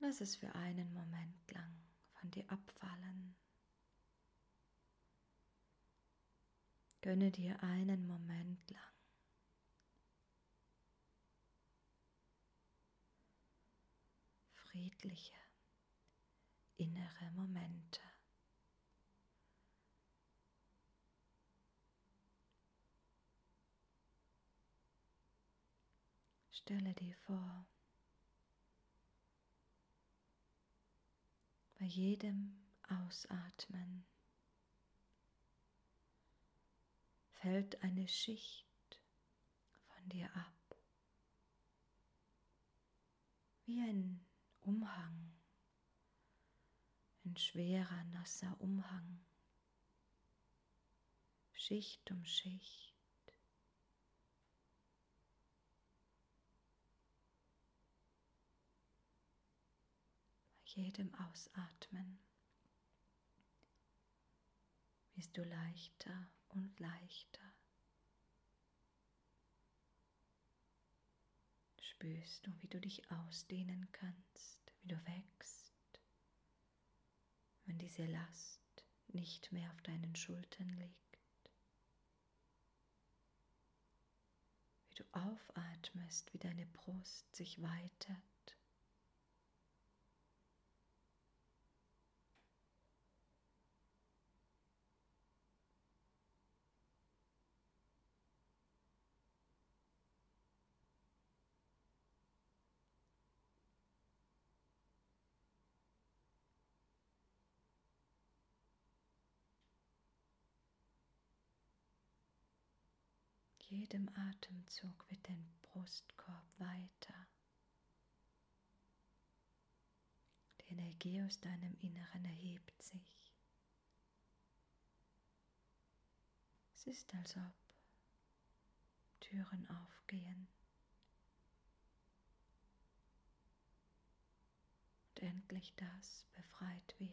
Lass es für einen Moment lang von dir abfallen. Gönne dir einen Moment lang friedliche innere Momente. Stelle dir vor, bei jedem Ausatmen. Fällt eine Schicht von dir ab, wie ein Umhang, ein schwerer, nasser Umhang, Schicht um Schicht. Jedem Ausatmen wirst du leichter und leichter. Spürst du, wie du dich ausdehnen kannst, wie du wächst, wenn diese Last nicht mehr auf deinen Schultern liegt. Wie du aufatmest, wie deine Brust sich weitet jedem Atemzug wird dein Brustkorb weiter. Die Energie aus deinem Inneren erhebt sich. Es ist, als ob Türen aufgehen und endlich das befreit wird,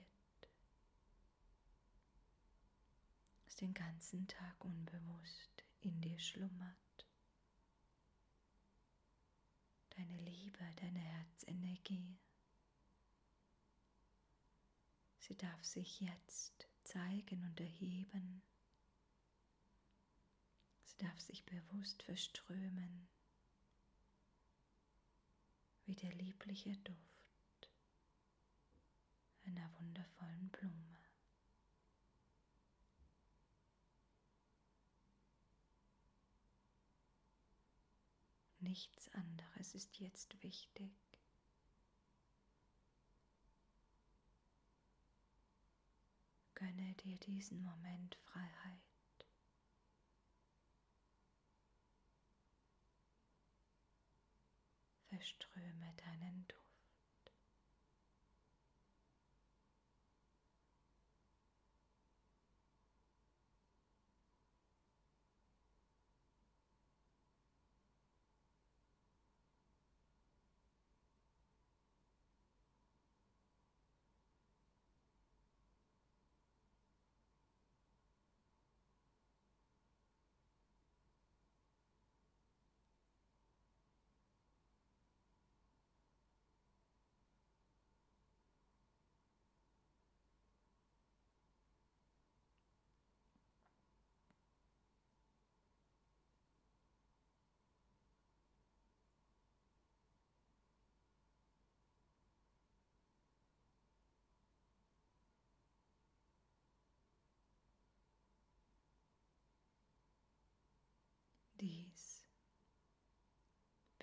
was den ganzen Tag unbewusst in dir schlummert. Deine Liebe, deine Herzenergie. Sie darf sich jetzt zeigen und erheben. Sie darf sich bewusst verströmen, wie der liebliche Duft einer wundervollen Blume. Nichts anderes ist jetzt wichtig. Gönne dir diesen Moment Freiheit. Verströme deinen Duft.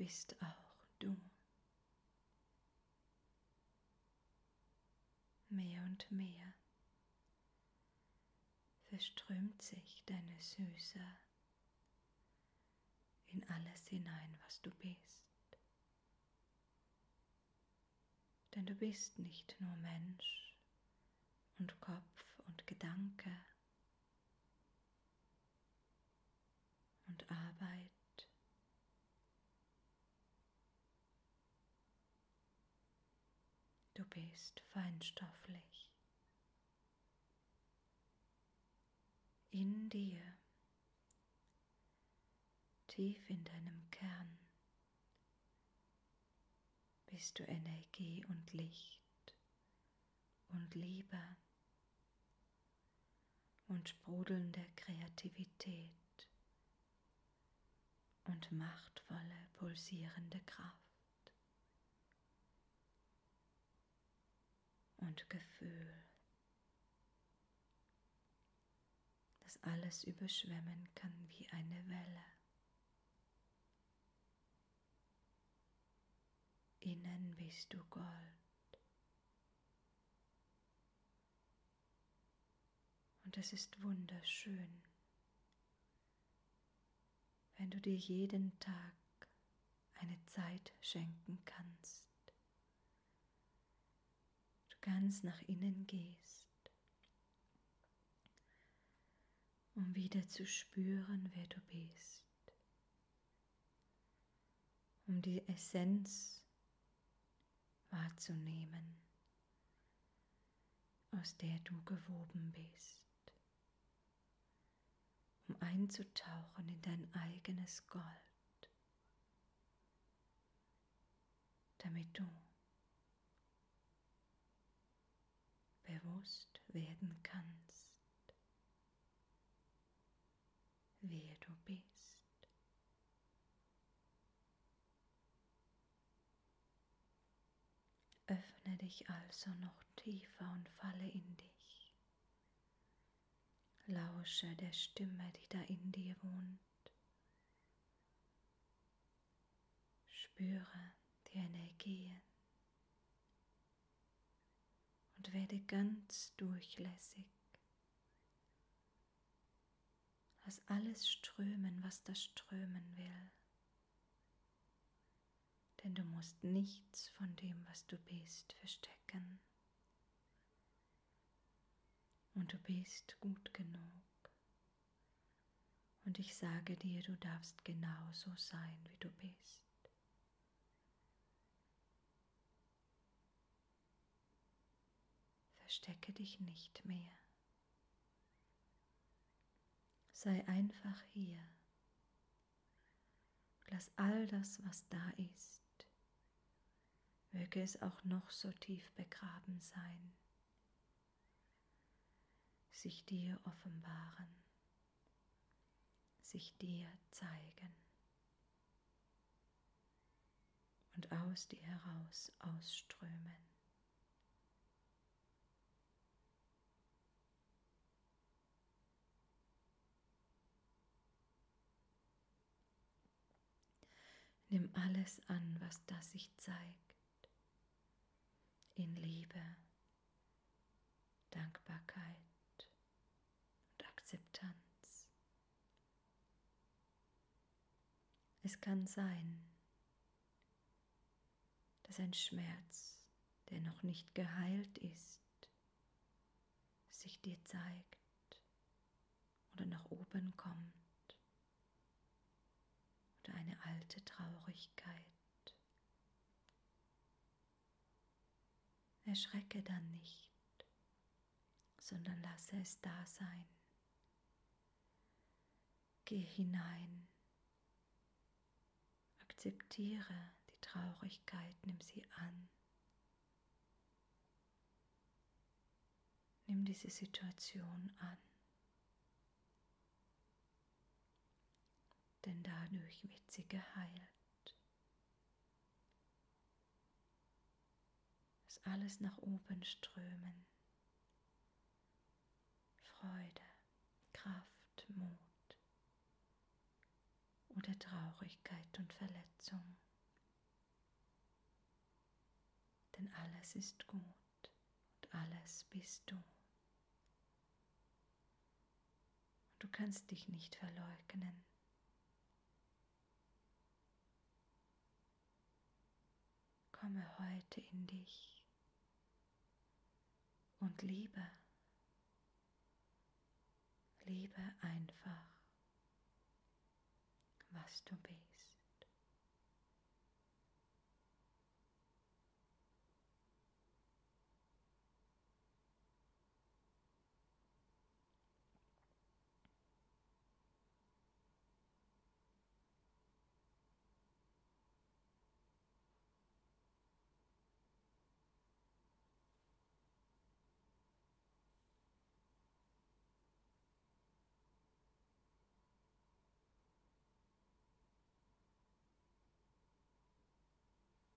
Bist auch du. Mehr und mehr verströmt sich deine Süße in alles hinein, was du bist. Denn du bist nicht nur Mensch und Kopf und Gedanke, und Arbeit. Du bist feinstofflich. In dir, tief in deinem Kern, bist du Energie und Licht und Liebe und sprudelnde Kreativität und machtvolle, pulsierende Kraft und Gefühl, das alles überschwemmen kann wie eine Welle. Innen bist du Gold. Und es ist wunderschön, wenn du dir jeden Tag eine Zeit schenken kannst. Ganz nach innen gehst, um wieder zu spüren, wer du bist, um die Essenz wahrzunehmen, aus der du gewoben bist, um einzutauchen in dein eigenes Gold, damit du bewusst werden kannst, wer du bist. Öffne dich also noch tiefer und falle in dich. Lausche der Stimme, die da in dir wohnt. Spüre die Energien werde ganz durchlässig. Lass alles strömen, was da strömen will denn du musst nichts von dem, was du bist, verstecken. Und du bist gut genug. Und ich sage dir, du darfst genauso sein, wie du bist. Verstecke dich nicht mehr. Sei einfach hier. Lass all das, was da ist, möge es auch noch so tief begraben sein, sich dir offenbaren, sich dir zeigen und aus dir heraus ausströmen. Alles an, was da sich zeigt in Liebe, Dankbarkeit und Akzeptanz. Es kann sein, dass ein Schmerz, der noch nicht geheilt ist, sich dir zeigt oder nach oben kommt eine alte Traurigkeit Erschrecke dann nicht, sondern lasse es da sein. Geh hinein, akzeptiere die Traurigkeit, nimm sie an. Nimm diese Situation an. Denn dadurch wird sie geheilt. alles nach oben strömen. Freude, Kraft, Mut oder Traurigkeit und Verletzung. Denn alles ist gut und alles bist du. Du kannst dich nicht verleugnen. Komme heute in dich und liebe. Liebe einfach, was du bist.